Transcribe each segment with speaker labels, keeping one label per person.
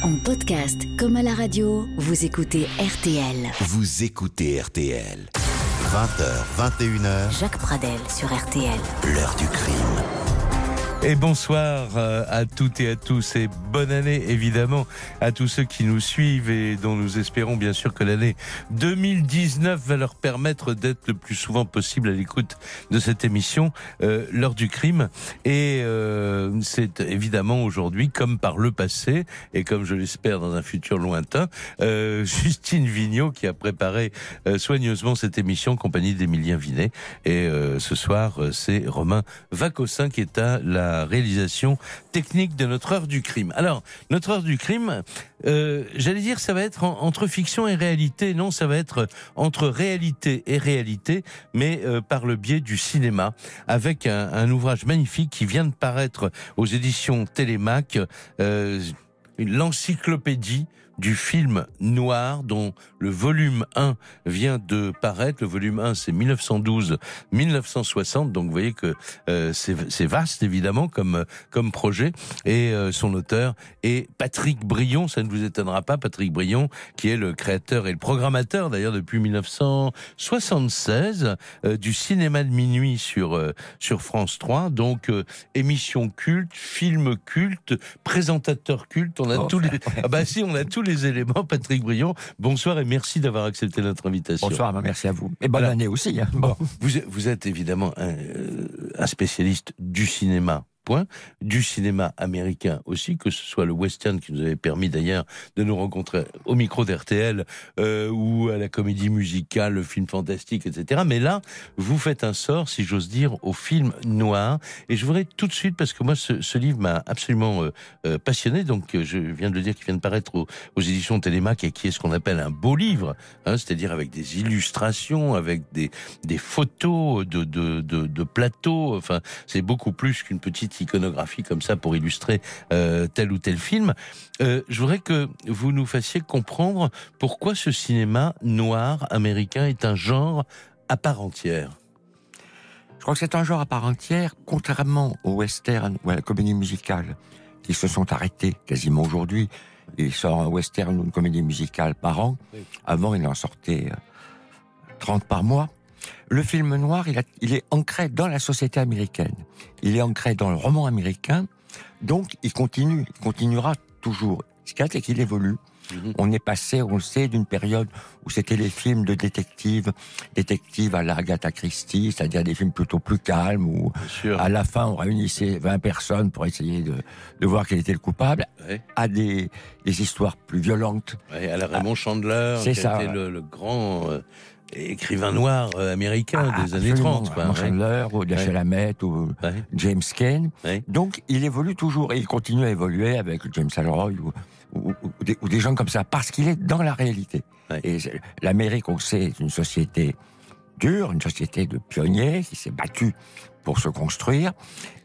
Speaker 1: En podcast comme à la radio, vous écoutez RTL.
Speaker 2: Vous écoutez RTL. 20h, 21h,
Speaker 1: Jacques Pradel sur RTL.
Speaker 2: l'heure du crime.
Speaker 3: Et bonsoir euh, à toutes et à tous et bonne année évidemment à tous ceux qui nous suivent et dont nous espérons bien sûr que l'année 2019 va leur permettre d'être le plus souvent possible à l'écoute de cette émission euh, l'heure du crime. Et euh, c'est évidemment aujourd'hui comme par le passé et comme je l'espère dans un futur lointain euh, Justine Vignot qui a préparé euh, soigneusement cette émission en compagnie d'Emilien Vinet. Et euh, ce soir c'est Romain Vacossin qui est à la réalisation technique de notre heure du crime. Alors, notre heure du crime, euh, j'allais dire, ça va être en- entre fiction et réalité. Non, ça va être entre réalité et réalité, mais euh, par le biais du cinéma, avec un, ouvrage magnifique qui vient de paraître aux éditions Télémac, euh, l'encyclopédie du film noir dont le volume 1 vient de paraître. Le volume 1, c'est 1912-1960. Donc, vous voyez que euh, c'est vaste, évidemment, comme, comme projet. Et euh, son auteur est Patrick Brion. Ça ne vous étonnera pas, Patrick Brion, qui est le créateur et le programmateur, d'ailleurs, depuis 1976, euh, du cinéma de minuit sur, sur France 3. Donc, émission culte, film culte, présentateur culte. On a
Speaker 4: Oh.
Speaker 3: tous les... Ah bah si, on a tous les éléments. Patrick Brion, bonsoir et merci d'avoir accepté notre invitation.
Speaker 4: Bonsoir, bah, merci à vous. Et bonne
Speaker 3: Voilà.
Speaker 4: année aussi. hein.
Speaker 3: Bon, vous, êtes- vous êtes évidemment un, euh, un spécialiste du cinéma. Point. Du cinéma américain aussi, que ce soit le western qui nous avait permis d'ailleurs de nous rencontrer au micro d'RTL euh, ou à la comédie musicale, le film fantastique, etc. Mais là, vous faites un sort, si j'ose dire, au film noir. Et je voudrais tout de suite, parce que moi, ce, livre m'a absolument euh, euh, passionné. Donc, je viens de le dire, qui vient de paraître aux, éditions Télémac et qui est ce qu'on appelle un beau livre, hein, c'est-à-dire avec des illustrations, avec des, photos de plateaux. Enfin, c'est beaucoup plus qu'une petite iconographie comme ça pour illustrer euh, tel ou tel film. Euh, je voudrais que vous nous fassiez comprendre pourquoi ce cinéma noir américain est un genre à part entière.
Speaker 4: Je crois que c'est un genre à part entière, contrairement au western ou à la comédie musicale, qui se sont arrêtés quasiment aujourd'hui. Il sort un western ou une comédie musicale par an. Avant, il en sortait euh, 30 par mois. Le film noir, il, a- il est ancré dans la société américaine. Il est ancré dans le roman américain. Donc, il continue, il continuera toujours. Ce qu'il y a, c'est qu'il évolue.
Speaker 3: Mhm.
Speaker 4: On est passé, on le sait, d'une période où c'était les films de détectives, détectives à la Agatha Christie, c'est-à-dire des films plutôt plus calmes, où à la fin on réunissait 20 personnes pour essayer de, de voir quel était le coupable,
Speaker 3: Ouais,
Speaker 4: à des, des histoires plus violentes.
Speaker 3: ouais, à la Raymond Chandler,
Speaker 4: c'est
Speaker 3: qui
Speaker 4: ça.
Speaker 3: le, le grand euh, écrivain noir euh, américain
Speaker 4: Ah,
Speaker 3: des années
Speaker 4: absolument,
Speaker 3: 30. quoi, ouais.
Speaker 4: Chandler, ou Dashiell
Speaker 3: Ouais.
Speaker 4: Ou
Speaker 3: Ouais.
Speaker 4: James Cain.
Speaker 3: Ouais.
Speaker 4: Donc il évolue toujours et il continue à évoluer avec James Ellroy ou, ou, des, ou des gens comme ça parce qu'il est dans la réalité.
Speaker 3: Ouais.
Speaker 4: Et l'Amérique, on le sait, est une société dure, une société de pionniers qui s'est battue pour se construire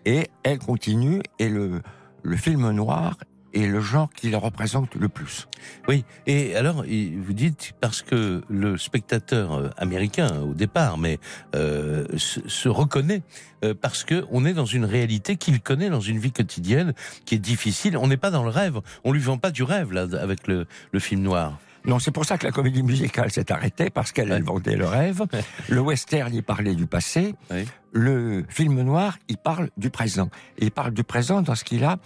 Speaker 4: et elle continue et le, le film noir est le genre qui le représente le plus.
Speaker 3: Oui, et alors vous dites parce que le spectateur euh, américain au départ, mais euh, se, se reconnaît euh, parce que on est dans une réalité qu'il connaît dans une vie quotidienne qui est difficile. On n'est pas dans le rêve, on lui vend pas du rêve là avec le, le film noir.
Speaker 4: Non, c'est pour ça que la comédie musicale s'est arrêtée, parce qu'elle elle vendait le rêve. Le western, il parlait du passé.
Speaker 3: Ouais.
Speaker 4: Le film noir, il parle du présent. Et il parle du présent dans ce qu'il a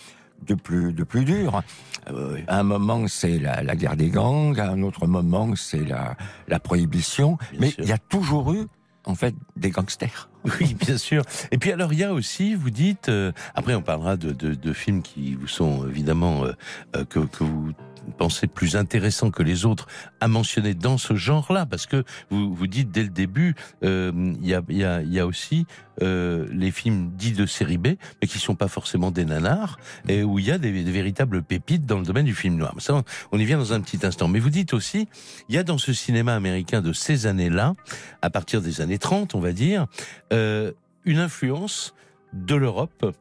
Speaker 4: de plus, de plus dur. Euh, à un moment, c'est la, la guerre des gangs. À un autre moment, c'est la, la prohibition.
Speaker 3: Bien
Speaker 4: Mais il y a toujours eu, en fait, des gangsters.
Speaker 3: Oui, bien sûr. Et puis alors il y a aussi, vous dites, euh, après on parlera de, de, de films qui vous sont évidemment euh, euh, que, que vous pensez plus intéressants que les autres à mentionner dans ce genre-là, parce que vous vous dites dès le début, euh, il y, a, aussi euh, les films dits de série B, mais qui sont pas forcément des nanars, et où il y a des, véritables pépites dans le domaine du film noir. Ça, on- y vient dans un petit instant. Mais vous dites aussi, il y a dans ce cinéma américain de ces années-là, à partir des années 30, on va dire, euh, une influence de l'Europe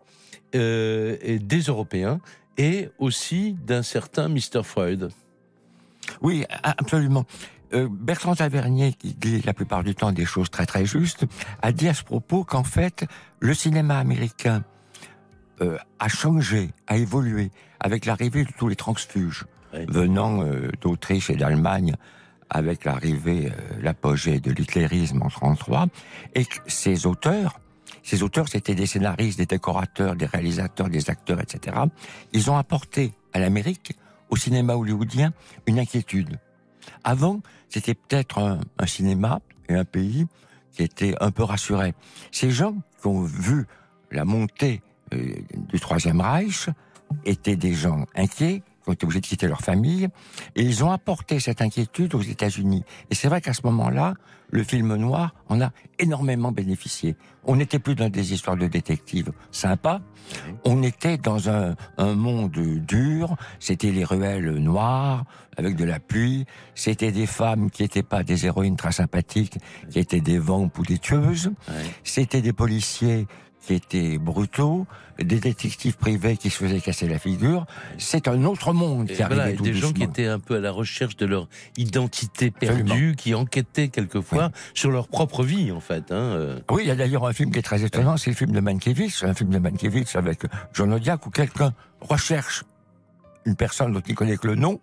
Speaker 3: et des Européens et aussi d'un certain Mr. Freud.
Speaker 4: Oui, absolument. Euh, Bertrand Tavernier, qui dit la plupart du temps des choses très très justes, a dit à ce propos qu'en fait, le cinéma américain euh, a changé, a évolué avec l'arrivée de tous les transfuges
Speaker 3: Oui.
Speaker 4: venant euh, d'Autriche et d'Allemagne avec l'arrivée, l'apogée de l'hitlérisme en 33, et que ces auteurs, ces auteurs, c'était des scénaristes, des décorateurs, des réalisateurs, des acteurs, etc. Ils ont apporté à l'Amérique, au cinéma hollywoodien, une inquiétude. Avant, c'était peut-être un, cinéma et un pays qui était un peu rassuré. Ces gens qui ont vu la montée euh, du Troisième Reich étaient des gens inquiets, qui ont été obligés de quitter leur famille, et ils ont apporté cette inquiétude aux États-Unis. Et c'est vrai qu'à ce moment-là, le film noir en a énormément bénéficié. On n'était plus dans des histoires de détectives sympas, on était dans un, un monde dur, c'était les ruelles noires, avec de la pluie, c'était des femmes qui n'étaient pas des héroïnes très sympathiques, qui étaient des vampes ou des tueuses, c'était des policiers qui étaient brutaux, des détectives privés qui se faisaient casser la figure. C'est un autre monde
Speaker 3: Et
Speaker 4: qui
Speaker 3: voilà,
Speaker 4: arrivait
Speaker 3: et
Speaker 4: tout
Speaker 3: des gens qui étaient un peu à la recherche de leur identité perdue,
Speaker 4: Absolument.
Speaker 3: qui enquêtaient quelquefois sur leur propre vie, en fait. Hein. euh.
Speaker 4: Oui, il y a d'ailleurs un film qui est très étonnant, c'est le film de Mankiewicz, un film de Mankiewicz avec John Odiak où quelqu'un recherche une personne dont il connaît que le nom.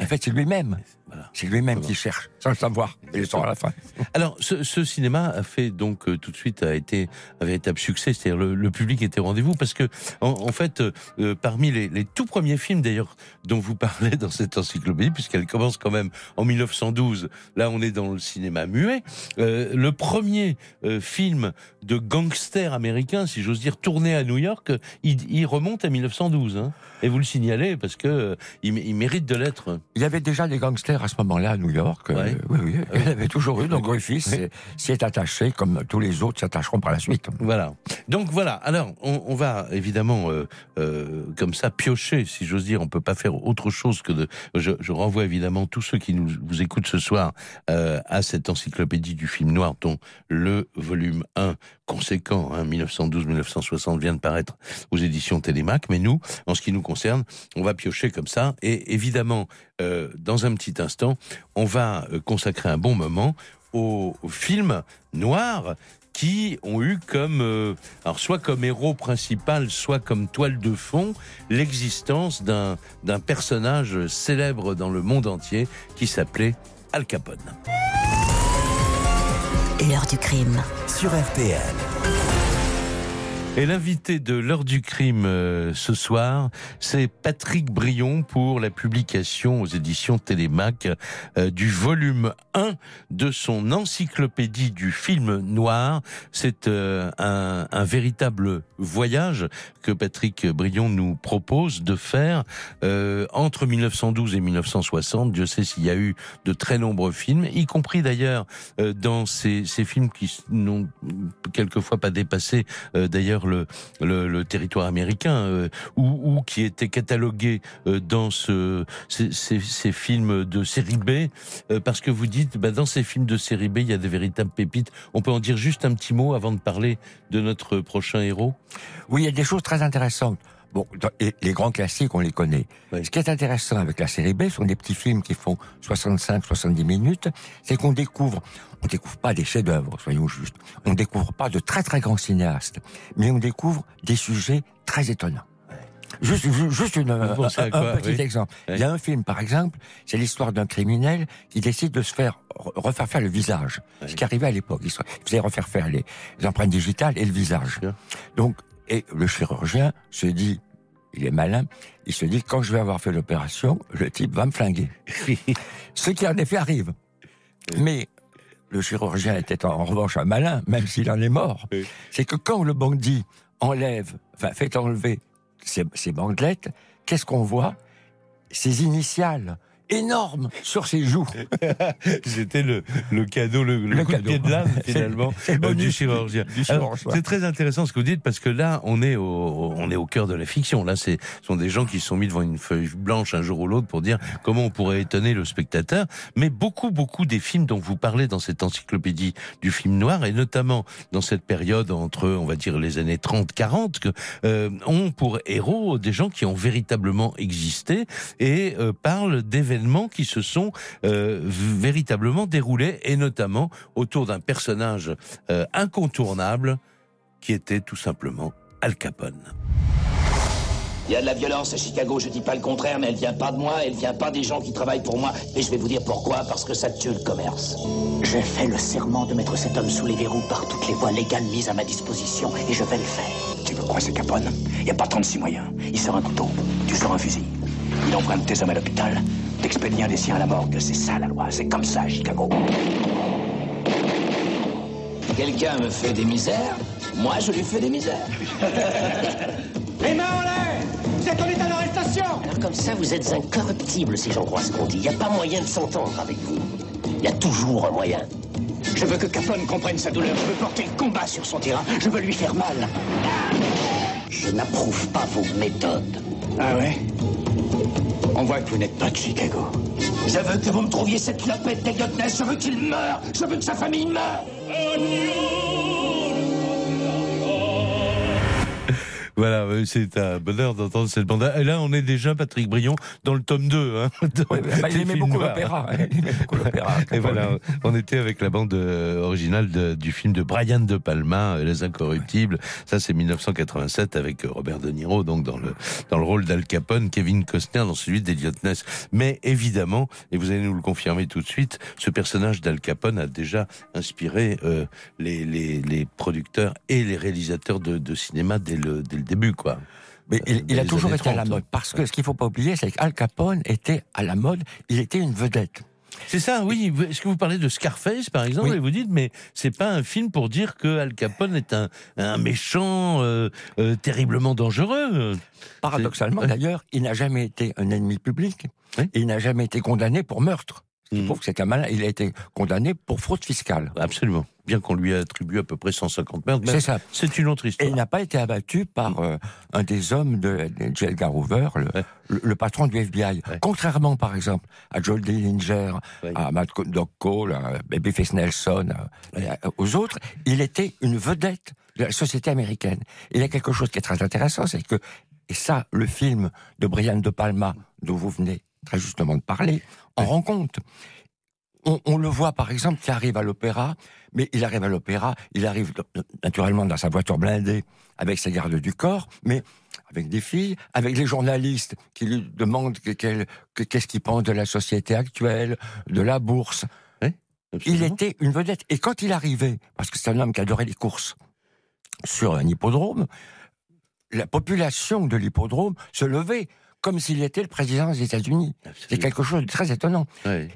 Speaker 4: En fait, c'est lui-même.
Speaker 3: Voilà.
Speaker 4: C'est lui-même qui cherche, sans le savoir. Et il sort à la fin.
Speaker 3: Alors, ce, ce cinéma a fait donc euh, tout de suite a été un véritable succès, c'est-à-dire le, le public était au rendez-vous parce que en, en fait, euh, parmi les, les tout premiers films d'ailleurs dont vous parlez dans cette encyclopédie, puisqu'elle commence quand même en 1912, là on est dans le cinéma muet, euh, le premier film de gangster américain, si j'ose dire, tourné à New York, il, il remonte à 1912, hein, et vous le signalez parce que euh, il, il mérite de l'être.
Speaker 4: Il y avait déjà des gangsters à ce moment-là à New York. euh,
Speaker 3: Ouais.
Speaker 4: oui, oui. En avait toujours eu. Donc Griffith s'est- s'y est attaché, comme tous les autres s'attacheront par la suite.
Speaker 3: Voilà. Donc voilà. Alors, on, on va évidemment euh, euh, comme ça piocher, si j'ose dire. On peut pas faire autre chose que de. Je, je renvoie évidemment tous ceux qui nous vous écoutent ce soir euh, à cette encyclopédie du film noir, dont le volume 1 conséquent, hein, 1912-1960, vient de paraître aux éditions Télémac. Mais nous, en ce qui nous concerne, on va piocher comme ça. Et évidemment, euh, dans un petit instant, on va euh, consacrer un bon moment aux, aux films noirs qui ont eu comme, euh, alors soit comme héros principal, soit comme toile de fond, l'existence d'un d'un personnage célèbre dans le monde entier qui s'appelait Al Capone.
Speaker 1: L'heure du crime.
Speaker 2: Sur RTL.
Speaker 3: Et l'invité de l'heure du crime euh, ce soir, c'est Patrick Brion pour la publication aux éditions Télémac euh, du volume 1 de son encyclopédie du film noir. C'est euh, un, un véritable voyage que Patrick Brion nous propose de faire euh, entre 1912 et 1960. Dieu sait s'il y a eu de très nombreux films, y compris d'ailleurs euh, dans ces, ces films qui n'ont quelquefois pas dépassé euh, le, territoire américain euh, ou, qui étaient catalogués euh, dans ce, ces, ces, ces films de série B euh, parce que vous dites bah, dans ces films de série B il y a des véritables pépites. On peut en dire juste un petit mot avant de parler de notre prochain héros?
Speaker 4: Oui, il y a des choses très intéressantes. Bon, et les grands classiques, on les connaît.
Speaker 3: Oui.
Speaker 4: Ce qui est intéressant avec la série B, ce sont des petits films qui font 65-70 minutes, c'est qu'on découvre, on découvre pas des chefs-d'œuvre, soyons justes. On découvre pas de très très grands cinéastes, mais on découvre des sujets très étonnants. Juste, ju- juste une, un, petit
Speaker 3: oui
Speaker 4: exemple.
Speaker 3: Oui.
Speaker 4: Il y a un film, par exemple, c'est l'histoire d'un criminel qui décide de se faire re- refaire faire le visage.
Speaker 3: Oui.
Speaker 4: Ce qui arrivait à l'époque. Il faisait refaire faire les, empreintes digitales et le visage. Donc, et le chirurgien se dit, il est malin, il se dit, quand je vais avoir fait l'opération, le type va me flinguer. Ce qui en effet arrive. Mais le chirurgien était en revanche un malin, même s'il en est mort. C'est que quand le bandit enlève, enfin fait enlever ses, ses bandelettes, qu'est-ce qu'on voit? Ses initiales énormes sur ses joues.
Speaker 3: C'était le, le cadeau, le, le
Speaker 4: Le
Speaker 3: coup de
Speaker 4: cadeau.
Speaker 3: pied de l'âme finalement
Speaker 4: c'est le
Speaker 3: euh, du
Speaker 4: bonus
Speaker 3: chirurgien.
Speaker 4: du chirurgien.
Speaker 3: C'est très intéressant ce que vous dites parce que là on est au, on est au cœur de la fiction. Là, ce sont des gens qui se sont mis devant une feuille blanche un jour ou l'autre pour dire comment on pourrait étonner le spectateur. Mais beaucoup, beaucoup des films dont vous parlez dans cette encyclopédie du film noir et notamment dans cette période entre, on va dire, les années 30-40, que, euh, ont pour héros des gens qui ont véritablement existé et euh, parlent d'événements qui se sont euh, véritablement déroulés et notamment autour d'un personnage euh, incontournable qui était tout simplement Al Capone.
Speaker 5: Il y a de la violence à Chicago, je dis pas le contraire, mais elle vient pas de moi, elle vient pas des gens qui travaillent pour moi. Et je vais vous dire pourquoi, parce que ça tue le commerce. J'ai fait le serment de mettre cet homme sous les verrous par toutes les voies légales mises à ma disposition, et je vais le faire.
Speaker 6: Tu veux quoi, c'est Capone? Il n'y a pas 36 moyens. Il sort un couteau, tu sors un fusil. Il de tes hommes à l'hôpital, t'expédies un des siens à la morgue. C'est ça la loi, c'est comme ça, Chicago.
Speaker 5: Quelqu'un me fait des misères, moi je lui fais des misères.
Speaker 7: Les mains en l'air Vous êtes en état d'arrestation
Speaker 5: Alors comme ça, vous êtes incorruptible, si j'en crois ce qu'on dit. Il n'y a pas moyen de s'entendre avec vous. Il y a toujours un moyen.
Speaker 6: Je veux que Capone comprenne sa douleur. Je veux porter le combat sur son terrain. Je veux lui faire mal.
Speaker 5: Je n'approuve pas vos méthodes.
Speaker 6: Ah ouais? On voit que vous n'êtes pas de Chicago.
Speaker 5: Je veux que vous me trouviez cette clopette d'Eliotness. Je veux qu'il meure. Je veux que sa famille meure.
Speaker 3: Voilà, c'est un bonheur d'entendre cette bande. Et là, on est déjà, Patrick Brion, dans le tome 2. Hein,
Speaker 4: Ouais, bah, il aimait beaucoup l'opéra. Il aimait beaucoup l'opéra.
Speaker 3: Et voilà, on était avec la bande euh, originale de- du film de Brian De Palma, euh, Les Incorruptibles. Ça, c'est 1987 avec euh, Robert De Niro, donc dans le dans le rôle d'Al Capone, Kevin Costner dans celui d'Eliot Ness. Mais évidemment, et vous allez nous le confirmer tout de suite, ce personnage d'Al Capone a déjà inspiré euh, les, les les producteurs et les réalisateurs de, de cinéma dès le dès le début, quoi.
Speaker 4: Mais il,
Speaker 3: Euh,
Speaker 4: il a toujours été à la
Speaker 3: 30.
Speaker 4: mode. Parce que ce qu'il faut pas oublier, c'est qu'Al Capone était à la mode. Il était une vedette.
Speaker 3: C'est ça, oui. Est-ce que vous parlez de Scarface, par exemple,
Speaker 4: Oui.
Speaker 3: et vous dites, mais c'est pas un film pour dire que Al Capone est un, un méchant euh, euh, terriblement dangereux.
Speaker 4: Paradoxalement, d'ailleurs, il n'a jamais été un ennemi public.
Speaker 3: Oui.
Speaker 4: Il n'a jamais été condamné pour meurtre. Qui prouve que c'est un malin. Il a été condamné pour fraude fiscale.
Speaker 3: Absolument. Bien qu'on lui attribue à peu près 150 meurtres, mais
Speaker 4: C'est ça.
Speaker 3: c'est une autre
Speaker 4: Et
Speaker 3: histoire.
Speaker 4: il n'a pas été abattu par euh, un des hommes de, de J. Edgar Hoover, le,
Speaker 3: Ouais.
Speaker 4: le- le patron du FBI.
Speaker 3: Ouais.
Speaker 4: Contrairement, par exemple, à Joel Dillinger,
Speaker 3: Ouais.
Speaker 4: à Matt Doc Cole, à Babyface Nelson, et à- aux autres, il était une vedette de la société américaine. Il y a quelque chose qui est très intéressant, c'est que, et ça, le film de Brian De Palma, dont vous venez très justement de parler, en rend compte. On, on le voit, par exemple, qui arrive à l'opéra, mais il arrive à l'opéra, il arrive naturellement dans sa voiture blindée avec ses gardes du corps, mais avec des filles, avec les journalistes qui lui demandent qu'est-ce qu'il pense de la société actuelle, de la bourse. Il était une vedette. Et quand il arrivait, parce que c'est un homme qui adorait les courses, sur un hippodrome, la population de l'hippodrome se levait comme s'il était le président des États-Unis. C'est quelque chose de très étonnant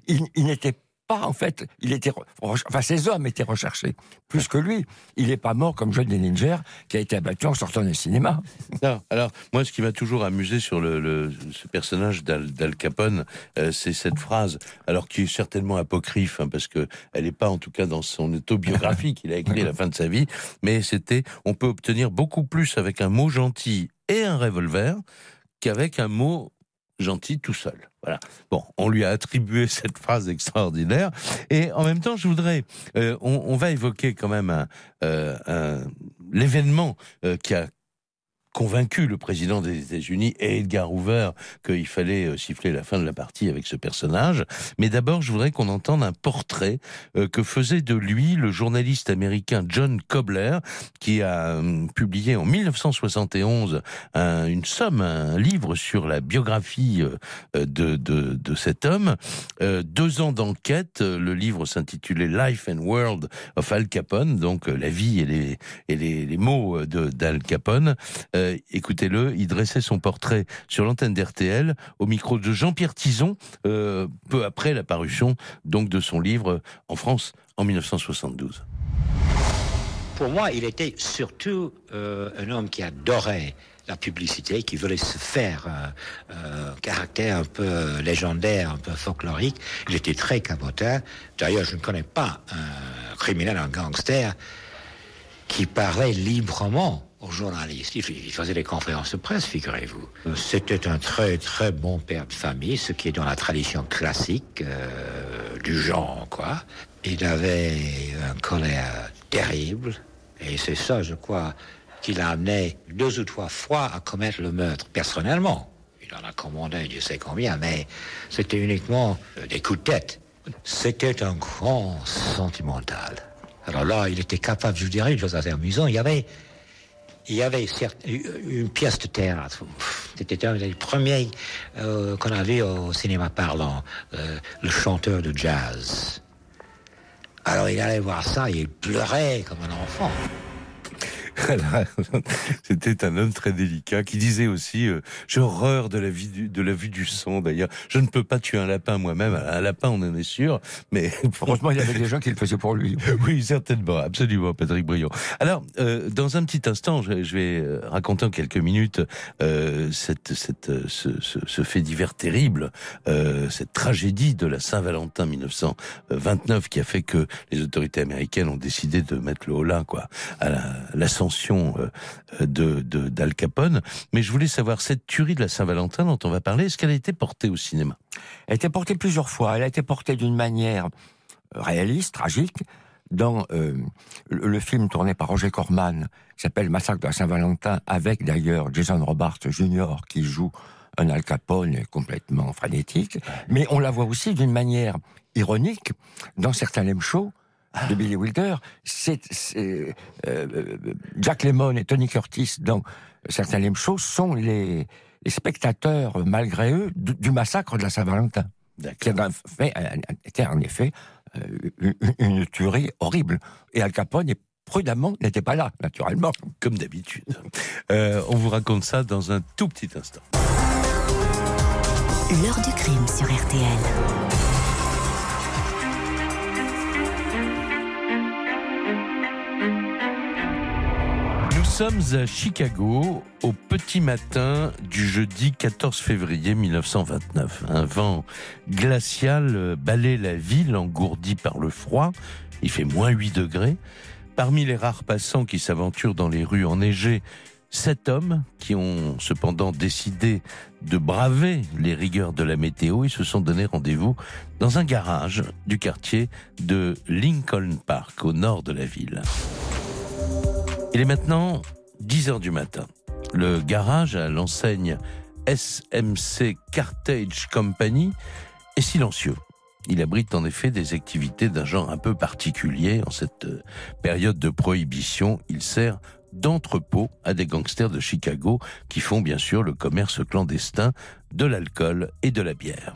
Speaker 4: il, il n'était pas, en fait, il était, enfin, ses hommes étaient recherchés, plus que lui. Il n'est pas mort comme John Dillinger, qui a été abattu en sortant du cinéma.
Speaker 3: Non, alors, moi, ce qui m'a toujours amusé sur le, le- ce personnage d'Al, d'Al Capone, euh, c'est cette phrase, alors qui est certainement apocryphe, hein, parce que elle n'est pas, en tout cas, dans son autobiographie qu'il a écrit à la fin de sa vie, mais c'était, on peut obtenir beaucoup plus avec un mot gentil et un revolver qu'avec un mot gentil tout seul. Voilà. Bon, on lui a attribué cette phrase extraordinaire. Et en même temps, je voudrais, euh, on, va évoquer quand même un, euh, l'événement euh, qui a convaincu le président des États-Unis et Edgar Hoover qu'il fallait euh, siffler la fin de la partie avec ce personnage. Mais d'abord, je voudrais qu'on entende un portrait euh, que faisait de lui le journaliste américain John Cobler, qui a hum, publié en 1971 un- une somme, un livre sur la biographie euh, de, de, cet homme. Deux ans d'enquête, le livre s'intitulait Life and World of Al Capone, donc la vie et les, et les, les mots d'Al Capone. Écoutez-le, il dressait son portrait sur l'antenne d'RTL au micro de Jean-Pierre Tison, euh, peu après la parution donc de son livre euh, en France en 1972.
Speaker 8: Pour moi, il était surtout euh, un homme qui adorait la publicité, qui voulait se faire euh, euh, un caractère un peu légendaire, un peu folklorique. Il était très cabotin. D'ailleurs, je ne connais pas un criminel, un gangster qui parlait librement aux. Il faisait des conférences de presse, figurez-vous. C'était un très très bon père de famille, ce qui est dans la tradition classique euh, du genre, quoi. Il avait un colère terrible, et c'est ça, je crois, qui l'a amené deux ou trois fois à commettre le meurtre personnellement. Il en a commandé, je sais combien, mais c'était uniquement euh, des coups de tête. C'était un grand sentimental. Alors là, il était capable, je vous dirais, une chose assez amusante, il y avait il y avait une pièce de théâtre. C'était un des premiers euh, qu'on a vu au cinéma parlant, euh, le chanteur de jazz. Alors il allait voir ça et il pleurait comme un enfant.
Speaker 3: C'était un homme très délicat qui disait aussi euh, j'ai horreur de la vie du, de la vue du sang d'ailleurs. Je ne peux pas tuer un lapin moi-même. Un lapin on en est sûr mais
Speaker 4: franchement il y avait des gens qui le faisaient pour lui.
Speaker 3: Oui certainement. Absolument Patrick Briand. Alors euh, dans un petit instant je, vais euh, raconter en quelques minutes euh, cette, cette ce, ce, ce, fait divers terrible cette tragédie de la Saint-Valentin 1929 qui a fait que les autorités américaines ont décidé de mettre le holà quoi à l'ascension euh, de d'Al Capone. Mais je voulais savoir cette tuerie de la Saint-Valentin dont on va parler, est-ce qu'elle a été portée au cinéma?
Speaker 4: Elle a été portée plusieurs fois. Elle a été portée d'une manière euh, réaliste, tragique, dans euh, le, film tourné par Roger Corman, qui s'appelle Massacre de la Saint-Valentin, avec d'ailleurs Jason Robards Jr. qui joue un Al Capone complètement frénétique. Mais on la voit aussi d'une manière ironique dans certains lame shows de Billy Wilder, c'est euh, euh, Jack Lemmon et Tony Curtis dans certains lame shows sont les, spectateurs, malgré eux, du, massacre de la Saint-Valentin. Qui a fait, était en effet euh, une, tuerie horrible. Et Al Capone prudemment n'était pas là, naturellement.
Speaker 3: Comme d'habitude. on vous raconte ça dans un tout petit instant.
Speaker 1: L'heure du crime sur RTL.
Speaker 3: Sommes à Chicago au petit matin du jeudi 14 février 1929. Un vent glacial balaie la ville engourdie par le froid. Il fait moins 8 degrés. Parmi les rares passants qui s'aventurent dans les rues enneigées, sept hommes qui ont cependant décidé de braver les rigueurs de la météo et se sont donné rendez-vous dans un garage du quartier de Lincoln Park au nord de la ville. Il est maintenant 10 heures du matin. Le garage à l'enseigne SMC Cartage Company est silencieux. Il abrite en effet des activités d'un genre un peu particulier. En cette euh, période de prohibition, il sert d'entrepôt à des gangsters de Chicago qui font bien sûr le commerce clandestin de l'alcool et de la bière.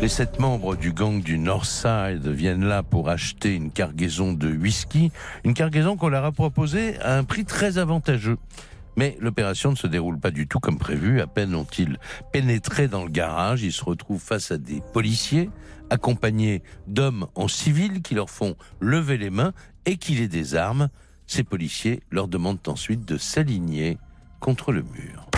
Speaker 3: Les sept membres du gang du Northside viennent là pour acheter une cargaison de whisky, une cargaison qu'on leur a proposée à un prix très avantageux. Mais l'opération ne se déroule pas du tout comme prévu. À peine ont-ils pénétré dans le garage, ils se retrouvent face à des policiers accompagnés d'hommes en civil qui leur font lever les mains et qui les désarment. Ces policiers leur demandent ensuite de s'aligner contre le mur.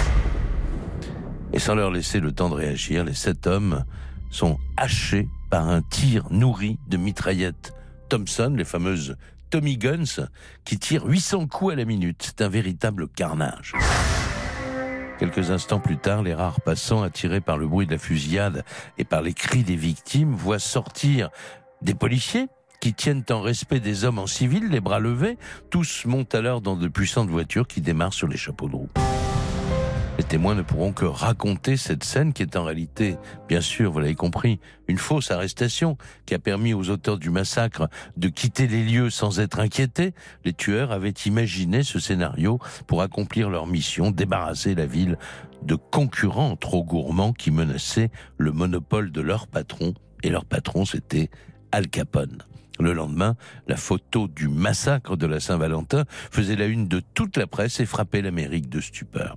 Speaker 3: Et sans leur laisser le temps de réagir, les sept hommes sont hachés par un tir nourri de mitraillettes Thompson, les fameuses Tommy Guns, qui tirent 800 coups à la minute. C'est un véritable carnage. Quelques instants plus tard, les rares passants, attirés par le bruit de la fusillade et par les cris des victimes, voient sortir des policiers qui tiennent en respect des hommes en civil, les bras levés. Tous montent alors dans de puissantes voitures qui démarrent sur les chapeaux de roue. Les témoins ne pourront que raconter cette scène qui est en réalité, bien sûr, vous l'avez compris, une fausse arrestation qui a permis aux auteurs du massacre de quitter les lieux sans être inquiétés. Les tueurs avaient imaginé ce scénario pour accomplir leur mission, débarrasser la ville de concurrents trop gourmands qui menaçaient le monopole de leur patron. Et leur patron, c'était Al Capone. Le lendemain, la photo du massacre de la Saint-Valentin faisait la une de toute la presse et frappait l'Amérique de stupeur.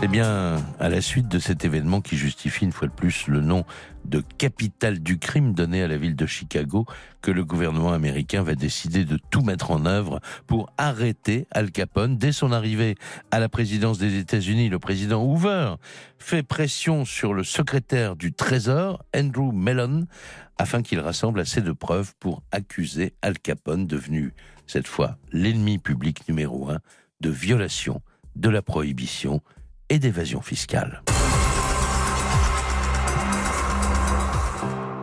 Speaker 3: C'est bien à la suite de cet événement qui justifie une fois de plus le nom de capitale du crime donné à la ville de Chicago que le gouvernement américain va décider de tout mettre en œuvre pour arrêter Al Capone. Dès son arrivée à la présidence des États-Unis, le président Hoover fait pression sur le secrétaire du Trésor, Andrew Mellon, afin qu'il rassemble assez de preuves pour accuser Al Capone, devenu cette fois l'ennemi public numéro un, de violation de la prohibition et d'évasion fiscale.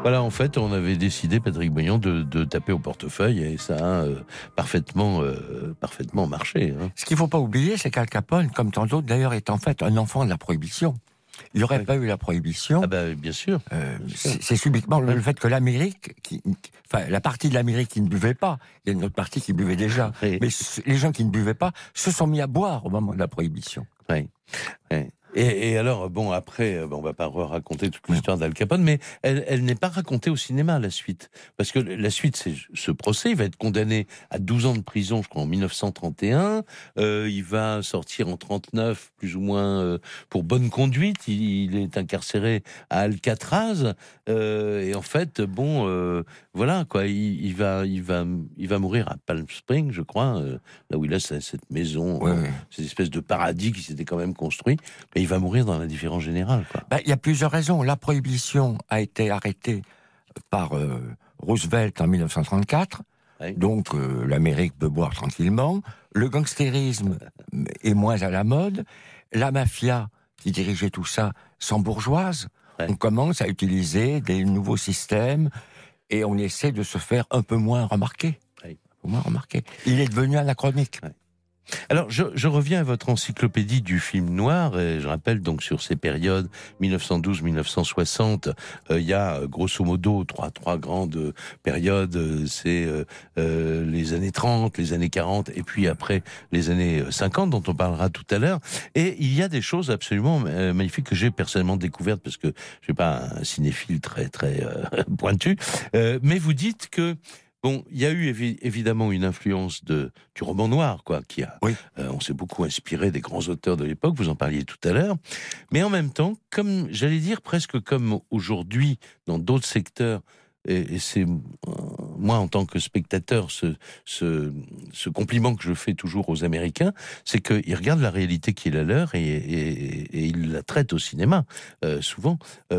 Speaker 3: Voilà, en fait, on avait décidé, Patrick Boignon, de, taper au portefeuille et ça a euh, parfaitement, euh, parfaitement marché. Hein.
Speaker 4: Ce qu'il ne faut pas oublier, c'est qu'Al Capone, comme tant d'autres d'ailleurs, est en fait un enfant de la prohibition. Il n'y aurait pas eu la prohibition.
Speaker 3: Ah bah, bien sûr.
Speaker 4: Euh, c'est subitement le, fait que l'Amérique, enfin la partie de l'Amérique qui ne buvait pas, il y a une autre partie qui buvait déjà, mais les gens qui ne buvaient pas se sont mis à boire au moment de la prohibition.
Speaker 3: Oui. oui. Et, alors, bon, après, euh, on va pas raconter toute l'histoire d'Al Capone, mais elle, n'est pas racontée au cinéma, la suite. Parce que la suite, c'est ce procès, il va être condamné à 12 ans de prison, je crois, en 1931. Euh, il va sortir en 39, plus ou moins, euh, pour bonne conduite. Il, est incarcéré à Alcatraz. et en fait, bon, voilà, quoi, il, va, il, va, il va mourir à Palm Springs, je crois, là où il a cette maison, cette espèce de paradis qui s'était quand même construit il va mourir dans l'indifférence générale.
Speaker 4: Bah, il y a plusieurs raisons. La prohibition a été arrêtée par euh, Roosevelt en 1934. Donc euh, l'Amérique peut boire tranquillement. Le gangstérisme est moins à la mode. La mafia qui dirigeait tout ça s'embourgeoise. bourgeoise. On commence à utiliser des nouveaux systèmes et on essaie de se faire un peu moins remarquer. moins remarquer. Il est devenu anachronique.
Speaker 3: Alors, je, reviens à votre encyclopédie du film noir. Et je rappelle donc sur ces périodes 1912-1960, euh, il y a euh, grosso modo trois trois grandes périodes. Euh, c'est les années 30, les années 40, et puis après les années 50, dont on parlera tout à l'heure. Et il y a des choses absolument magnifiques que j'ai personnellement découvertes parce que je suis pas un cinéphile très très pointu. mais vous dites que Bon, il y a eu évidemment une influence de, du roman noir, quoi, qui a,
Speaker 4: oui.
Speaker 3: Euh, on s'est beaucoup inspiré des grands auteurs de l'époque, vous en parliez tout à l'heure, mais en même temps, comme, j'allais dire presque comme aujourd'hui, dans d'autres secteurs, et, c'est euh, moi en tant que spectateur ce, ce, ce, compliment que je fais toujours aux Américains, c'est qu'ils regardent la réalité qui est la leur et, et, et ils la traitent au cinéma euh, souvent.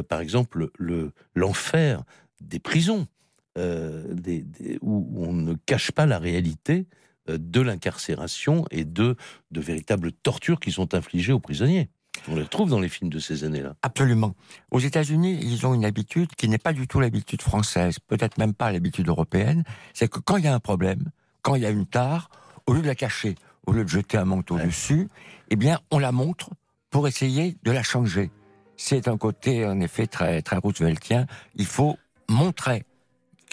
Speaker 3: par exemple, le l'enfer des prisons. Euh, des, où on ne cache pas la réalité euh, de l'incarcération et de, de véritables tortures qui sont infligées aux prisonniers. On les retrouve dans les films de ces années-là.
Speaker 4: Absolument. Aux États-Unis, ils ont une habitude qui n'est pas du tout l'habitude française, peut-être même pas l'habitude européenne. C'est que quand il y a un problème, quand il y a une tare, au lieu de la cacher, au lieu de jeter un manteau dessus, eh bien, on la montre pour essayer de la changer. C'est un côté, en effet, très, très rooseveltien. Il faut montrer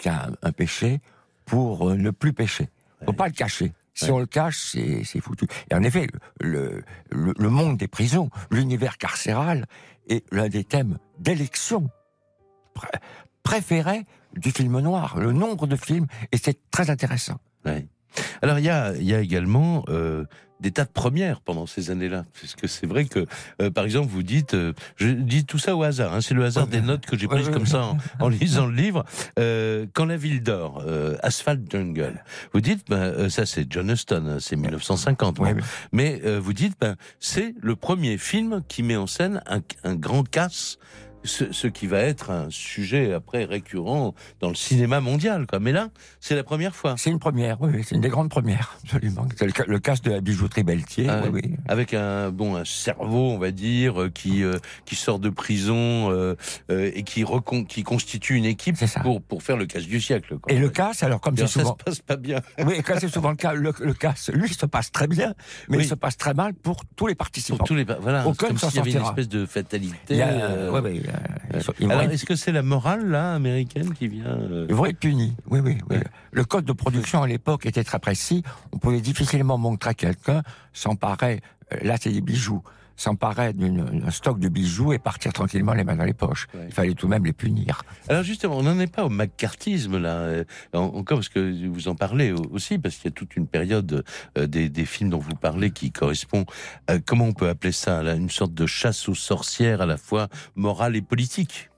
Speaker 4: un, péché pour euh, ne plus pécher. Faut pas le cacher. Si on le cache, c'est foutu. Et en effet, le, le, monde des prisons, l'univers carcéral est l'un des thèmes d'élection préférés du film noir. Le nombre de films, et c'est très intéressant.
Speaker 3: Alors il y a, y a également euh, des tas de premières pendant ces années-là. Parce que c'est vrai que, euh, par exemple, vous dites, euh, je dis tout ça au hasard, hein, c'est le hasard des notes que j'ai prises comme ça en, lisant le livre. Euh, quand la ville dort, Asphalt Jungle, vous dites, ben, ça c'est John Huston, hein, c'est 1950. Mais vous dites, ben, c'est le premier film qui met en scène un, un grand casse ce, qui va être un sujet après récurrent dans le cinéma mondial. Quoi. Mais là, c'est la première fois.
Speaker 4: C'est une première, oui, c'est une des grandes premières, absolument. C'est le, le cas de la bijouterie Belletier, ah oui, oui.
Speaker 3: Avec un bon un cerveau, on va dire, euh, qui euh, qui sort de prison euh, et qui recon qui constitue une équipe pour pour faire le casse du siècle.
Speaker 4: Quoi. Et le casse, alors comme c'est souvent,
Speaker 3: ça se passe pas bien.
Speaker 4: oui, quand c'est souvent le cas, le, le casse, lui, se passe très bien, mais il se passe très mal pour tous les participants.
Speaker 3: Pour tous les, voilà, comme s'il y avait une espèce de fatalité. Oui, alors, est-ce que c'est la morale, là, américaine qui vient... Euh...
Speaker 4: Ils vont être punis, oui, oui. oui. Le code de production, à l'époque, était très précis. On pouvait difficilement montrer à quelqu'un s'emparer, euh, là, c'est des bijoux, s'emparer d'un stock de bijoux et partir tranquillement les mains dans les poches. Il fallait tout de même les punir.
Speaker 3: Alors justement, on n'en est pas au macartisme là, euh, encore parce que vous en parlez aussi, parce qu'il y a toute une période euh, des, des, films dont vous parlez qui correspond, à, comment on peut appeler ça, là, une sorte de chasse aux sorcières à la fois morale et politique?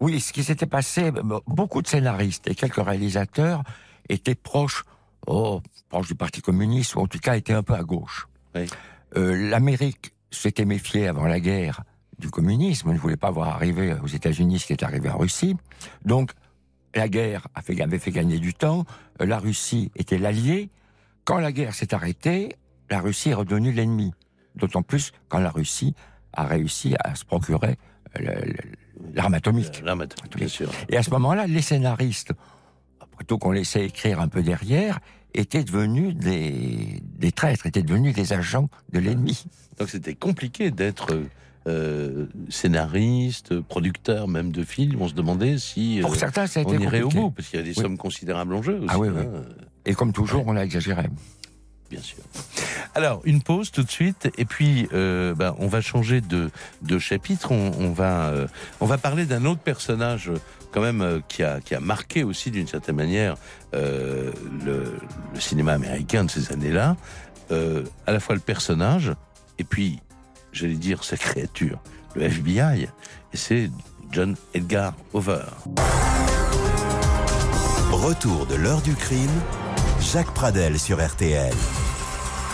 Speaker 4: Oui, ce qui s'était passé, beaucoup de scénaristes et quelques réalisateurs étaient proches, oh, proches du Parti communiste, ou en tout cas étaient un peu à gauche. Oui. Euh, L'Amérique s'était méfiée avant la guerre du communisme, ne voulait pas voir arriver aux États-Unis ce qui est arrivé en Russie. Donc, la guerre avait fait gagner du temps, euh, la Russie était l'allié. Quand la guerre s'est arrêtée, la Russie est redevenue l'ennemi. D'autant plus quand la Russie a réussi à se procurer euh, l'arme atomique.
Speaker 3: L'arme atomique, bien sûr.
Speaker 4: Et à ce moment-là, les scénaristes, plutôt qu'on laissait écrire un peu derrière, étaient devenus des, des traîtres, étaient devenus des agents de l'ennemi.
Speaker 3: Donc c'était compliqué d'être euh, scénariste, producteur même de films, on se demandait si
Speaker 4: Pour
Speaker 3: euh,
Speaker 4: certains, ça a été
Speaker 3: on irait au
Speaker 4: compliqué.
Speaker 3: bout, parce qu'il y a des
Speaker 4: Oui.
Speaker 3: sommes considérables en jeu aussi.
Speaker 4: Ah oui, oui.
Speaker 3: hein,
Speaker 4: Et comme toujours, on a exagéré.
Speaker 3: bien sûr. Alors, une pause tout de suite, et puis euh, bah, on va changer de, de chapitre. On, on va, euh, on va parler d'un autre personnage, quand même, euh, qui, a, qui a marqué aussi d'une certaine manière euh, le, cinéma américain de ces années-là. Euh, à la fois le personnage, et puis, j'allais dire, sa créature, le FBI, et c'est John Edgar Hoover.
Speaker 2: Retour de l'heure du crime. Jacques Pradel sur RTL.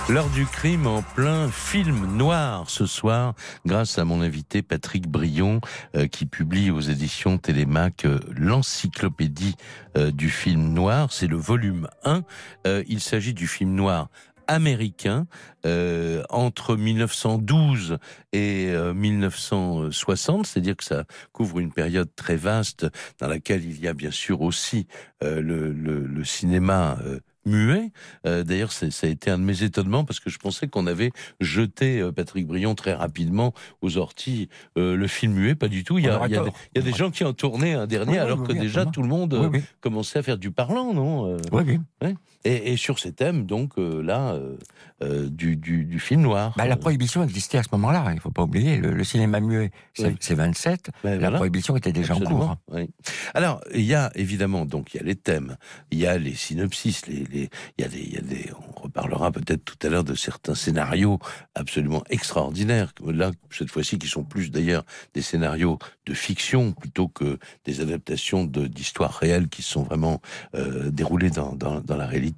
Speaker 3: L'heure du crime en plein film noir ce soir, grâce à mon invité Patrick Brion, euh, qui publie aux éditions Télémac euh, l'encyclopédie euh, du film noir. C'est le volume 1. Euh, il s'agit du film noir américain entre 1912 et euh, 1960, c'est-à-dire que ça couvre une période très vaste dans laquelle il y a bien sûr aussi le, cinéma muet. Euh, D'ailleurs, ça a été un de mes étonnements parce que je pensais qu'on avait jeté euh, Patrick Brion très rapidement aux orties euh, le film muet. Pas du tout. Il y a,
Speaker 4: aurait
Speaker 3: il y a
Speaker 4: tort.
Speaker 3: des, il y a des gens qui en tournaient un dernier
Speaker 4: Oui,
Speaker 3: alors
Speaker 4: oui,
Speaker 3: que
Speaker 4: oui,
Speaker 3: déjà tout le monde commençait à faire du parlant, non
Speaker 4: Oui, oui.
Speaker 3: Et, et sur ces thèmes, donc euh, là, euh, euh, du, du, du film noir.
Speaker 4: Bah, la prohibition existait à ce moment-là, il ne faut pas oublier. Le, le cinéma muet, c'est
Speaker 3: Oui.
Speaker 4: c'est 27.
Speaker 3: ben
Speaker 4: La
Speaker 3: voilà.
Speaker 4: prohibition était déjà en cours.
Speaker 3: oui. Alors, il y a évidemment, donc, il y a les thèmes, il y a les synopsis, les, les, il y a des, y a des, on reparlera peut-être tout à l'heure de certains scénarios absolument extraordinaires. Là, cette fois-ci, qui sont plus d'ailleurs des scénarios de fiction plutôt que des adaptations de- d'histoires réelles qui sont vraiment euh, déroulées dans, dans, dans la réalité.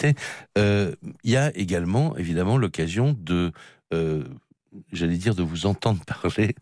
Speaker 3: Euh, il y a également, évidemment, l'occasion de euh, j'allais dire de vous entendre parler,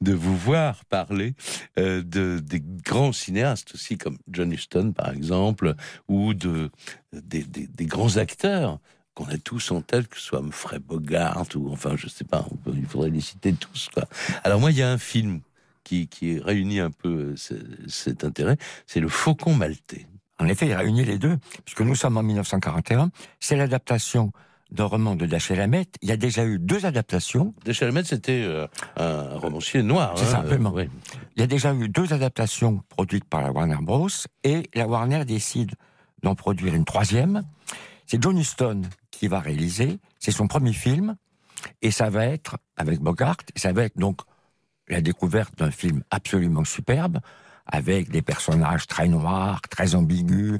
Speaker 3: de vous voir parler euh, de des grands cinéastes aussi comme John Huston par exemple, ou de des, des- grands acteurs qu'on a tous en tête, que ce soit Humphrey Bogart ou enfin je sais pas, il faudrait les citer tous. Quoi. Alors moi il y a un film qui, qui réunit un peu ce- cet intérêt, c'est Le Faucon Maltais.
Speaker 4: En effet, il réunit les deux, puisque nous sommes en 1941. C'est l'adaptation d'un roman de Dashiell Hammett. Il y a déjà eu deux adaptations.
Speaker 3: De Chalamet, c'était euh, un romancier noir.
Speaker 4: C'est
Speaker 3: hein,
Speaker 4: absolument.
Speaker 3: oui.
Speaker 4: Il y a déjà eu deux adaptations produites par la Warner Bros. Et la Warner décide d'en produire une troisième. C'est John Huston qui va réaliser. C'est son premier film. Et ça va être, avec Bogart, et ça va être donc la découverte d'un film absolument superbe, avec des personnages très noirs, très ambigus,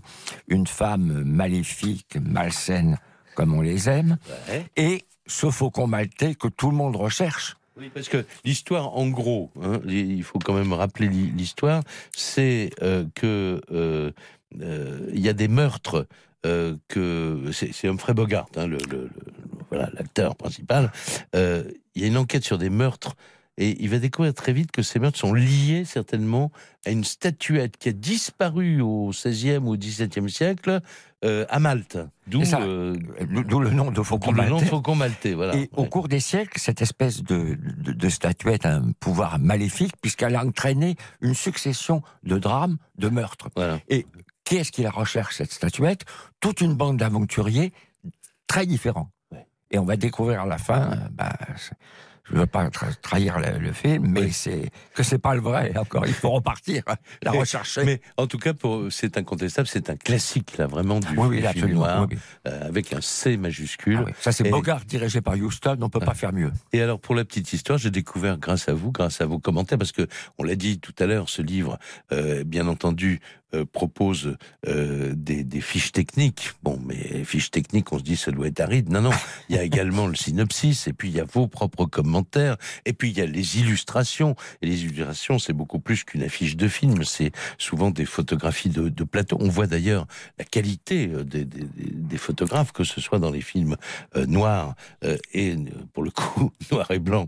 Speaker 4: une femme maléfique, malsaine, comme on les aime,
Speaker 3: Ouais.
Speaker 4: et ce faucon maltais que tout le monde recherche.
Speaker 3: Oui, parce que l'histoire, en gros, hein, il faut quand même rappeler l'hi- l'histoire, c'est euh, que euh, euh, il y a des meurtres. euh, que c'est Humphrey Bogart, hein, le, le- le- voilà l'acteur principal. Il y a une enquête sur des meurtres et il va découvrir très vite que ces meurtres sont liés certainement à une statuette qui a disparu au XVIe ou XVIIe siècle euh, à Malte. D'où
Speaker 4: Et
Speaker 3: euh,
Speaker 4: D'où le nom de faucon
Speaker 3: d'où le nom
Speaker 4: maltais.
Speaker 3: Faucon Maltais. Voilà.
Speaker 4: Et au cours des siècles, cette espèce de, de, de statuette a un pouvoir maléfique puisqu'elle a entraîné une succession de drames, de meurtres.
Speaker 3: Voilà.
Speaker 4: Qui est-ce qui la recherche, cette statuette? Toute une bande d'aventuriers très différents.
Speaker 3: Ouais.
Speaker 4: Et on va découvrir à la fin, euh, bah, je ne veux pas tra- trahir le, le film, mais
Speaker 3: Oui.
Speaker 4: c'est que c'est pas le vrai. Encore, il faut repartir, la
Speaker 3: Mais-
Speaker 4: rechercher.
Speaker 3: Mais en tout cas, c'est incontestable, c'est un classique là, vraiment du,
Speaker 4: oui, oui,
Speaker 3: film noir, euh, avec un C majuscule.
Speaker 4: Ah. Ça, c'est
Speaker 3: Et-
Speaker 4: Bogart dirigé par Houston, on peut pas faire mieux.
Speaker 3: Et alors, pour la petite histoire, j'ai découvert grâce à vous, grâce à vos commentaires, parce que on l'a dit tout à l'heure, ce livre, euh, bien entendu, euh, propose euh, des, des fiches techniques. Bon, mais fiches techniques, on se dit ça doit être aride. Non, non. Il y a également le synopsis, et puis il y a vos propres commentaires, et puis il y a les illustrations. Et les illustrations, c'est beaucoup plus qu'une affiche de film. C'est souvent des photographies de, de plateau. On voit d'ailleurs la qualité euh, des, des- des- des photographes, que ce soit dans les films euh, noirs et pour le coup noir et blanc,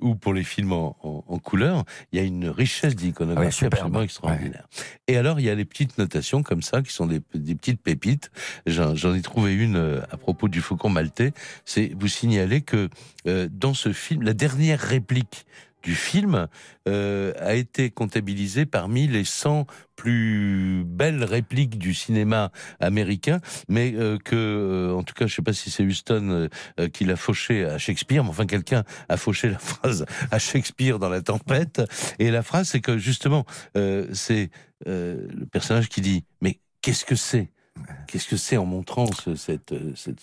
Speaker 3: ou pour les films en, en- en couleur. Il y a une richesse d'iconographie
Speaker 4: superbe.
Speaker 3: absolument extraordinaire. Et alors, il y a les petites notations comme ça, qui sont des, petites pépites. J'en ai trouvé une euh, à propos du Faucon Maltais. C'est vous signalez que euh, dans ce film, la dernière réplique du film euh, a été comptabilisé parmi les 100 plus belles répliques du cinéma américain, mais euh, que, euh, en tout cas, je sais pas si c'est Houston qui l'a fauché à Shakespeare, mais enfin quelqu'un a fauché la phrase à Shakespeare dans La Tempête, et la phrase c'est que justement, c'est le personnage qui dit, mais qu'est-ce que c'est? Qu'est-ce que c'est en montrant ce, cette, cette,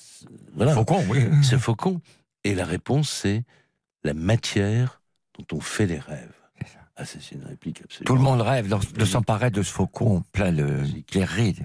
Speaker 3: voilà,
Speaker 4: Faucon, oui.
Speaker 3: ce faucon. Et la réponse c'est la matière dont on fait les rêves. Ah, c'est une réplique absolument.
Speaker 4: Tout le monde rêve de, s'emparer de ce faucon plein le pierreries.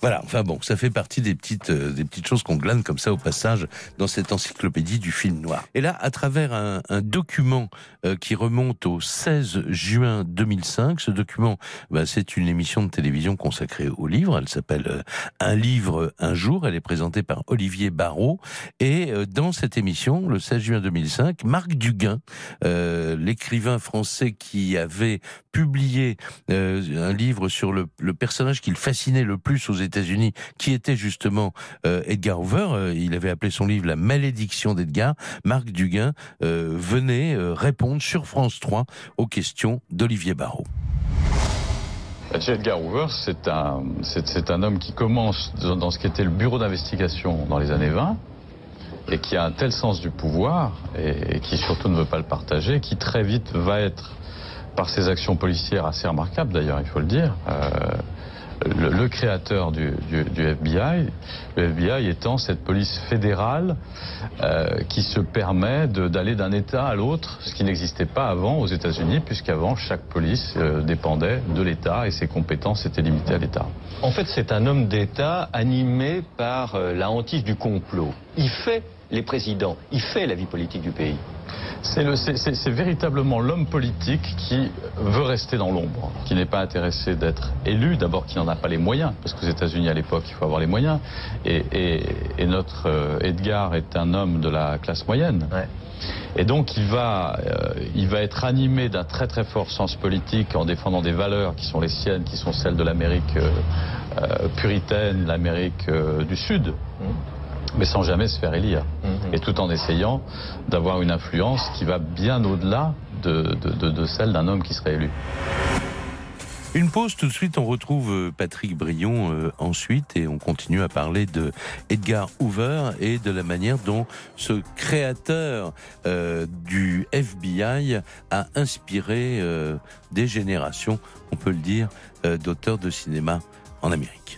Speaker 3: Voilà, enfin bon, ça fait partie des petites, euh, des petites choses qu'on glane comme ça au passage dans cette encyclopédie du film noir. Et là, à travers un, document euh, qui remonte au 16 juin 2005, ce document, bah, c'est une émission de télévision consacrée au livre. Elle s'appelle euh, Un livre, un jour. Elle est présentée par Olivier Barrault. Et dans cette émission, le 16 juin 2005, Marc Duguin, l'écrivain français qui avait publié un livre sur le, le personnage qui le fascinait le plus aux États-Unis, qui était justement euh, Edgar Hoover. Euh, il avait appelé son livre La malédiction d'Edgar. Marc Duguin euh, venait répondre sur France 3 aux questions d'Olivier Barrault.
Speaker 9: J. Edgar Hoover, c'est un, homme qui commence dans, ce qui était le bureau d'investigation dans les années 20 et qui a un tel sens du pouvoir et, qui surtout ne veut pas le partager, qui très vite va être, par ses actions policières assez remarquables d'ailleurs, il faut le dire, le, créateur du, FBI, le FBI étant cette police fédérale euh, qui se permet d'aller d'un État à l'autre, ce qui n'existait pas avant aux États-Unis, puisqu'avant chaque police euh, dépendait de l'État et ses compétences étaient limitées à l'État.
Speaker 10: En fait, c'est un homme d'État animé par euh, la hantise du complot. Il fait les présidents, il fait la vie politique du pays.
Speaker 9: C'est le- c'est- c'est- c'est véritablement l'homme politique qui veut rester dans l'ombre, qui n'est pas intéressé d'être élu, d'abord qui n'en a pas les moyens, parce qu'aux États-Unis à l'époque il faut avoir les moyens, et, et- et notre euh, Edgar est un homme de la classe moyenne. Et donc il va, euh, il va être animé d'un très très fort sens politique en défendant des valeurs qui sont les siennes, qui sont celles de l'Amérique euh, euh, puritaine, l'Amérique du Sud, mais sans jamais se faire élire. Et tout en essayant d'avoir une influence qui va bien au-delà de, de- de- de celle d'un homme qui serait élu.
Speaker 3: Une pause, tout de suite, on retrouve euh, Patrick Brion euh, ensuite et on continue à parler de Edgar Hoover et de la manière dont ce créateur euh, du FBI a inspiré euh, des générations, on peut le dire, d'auteurs de cinéma en Amérique.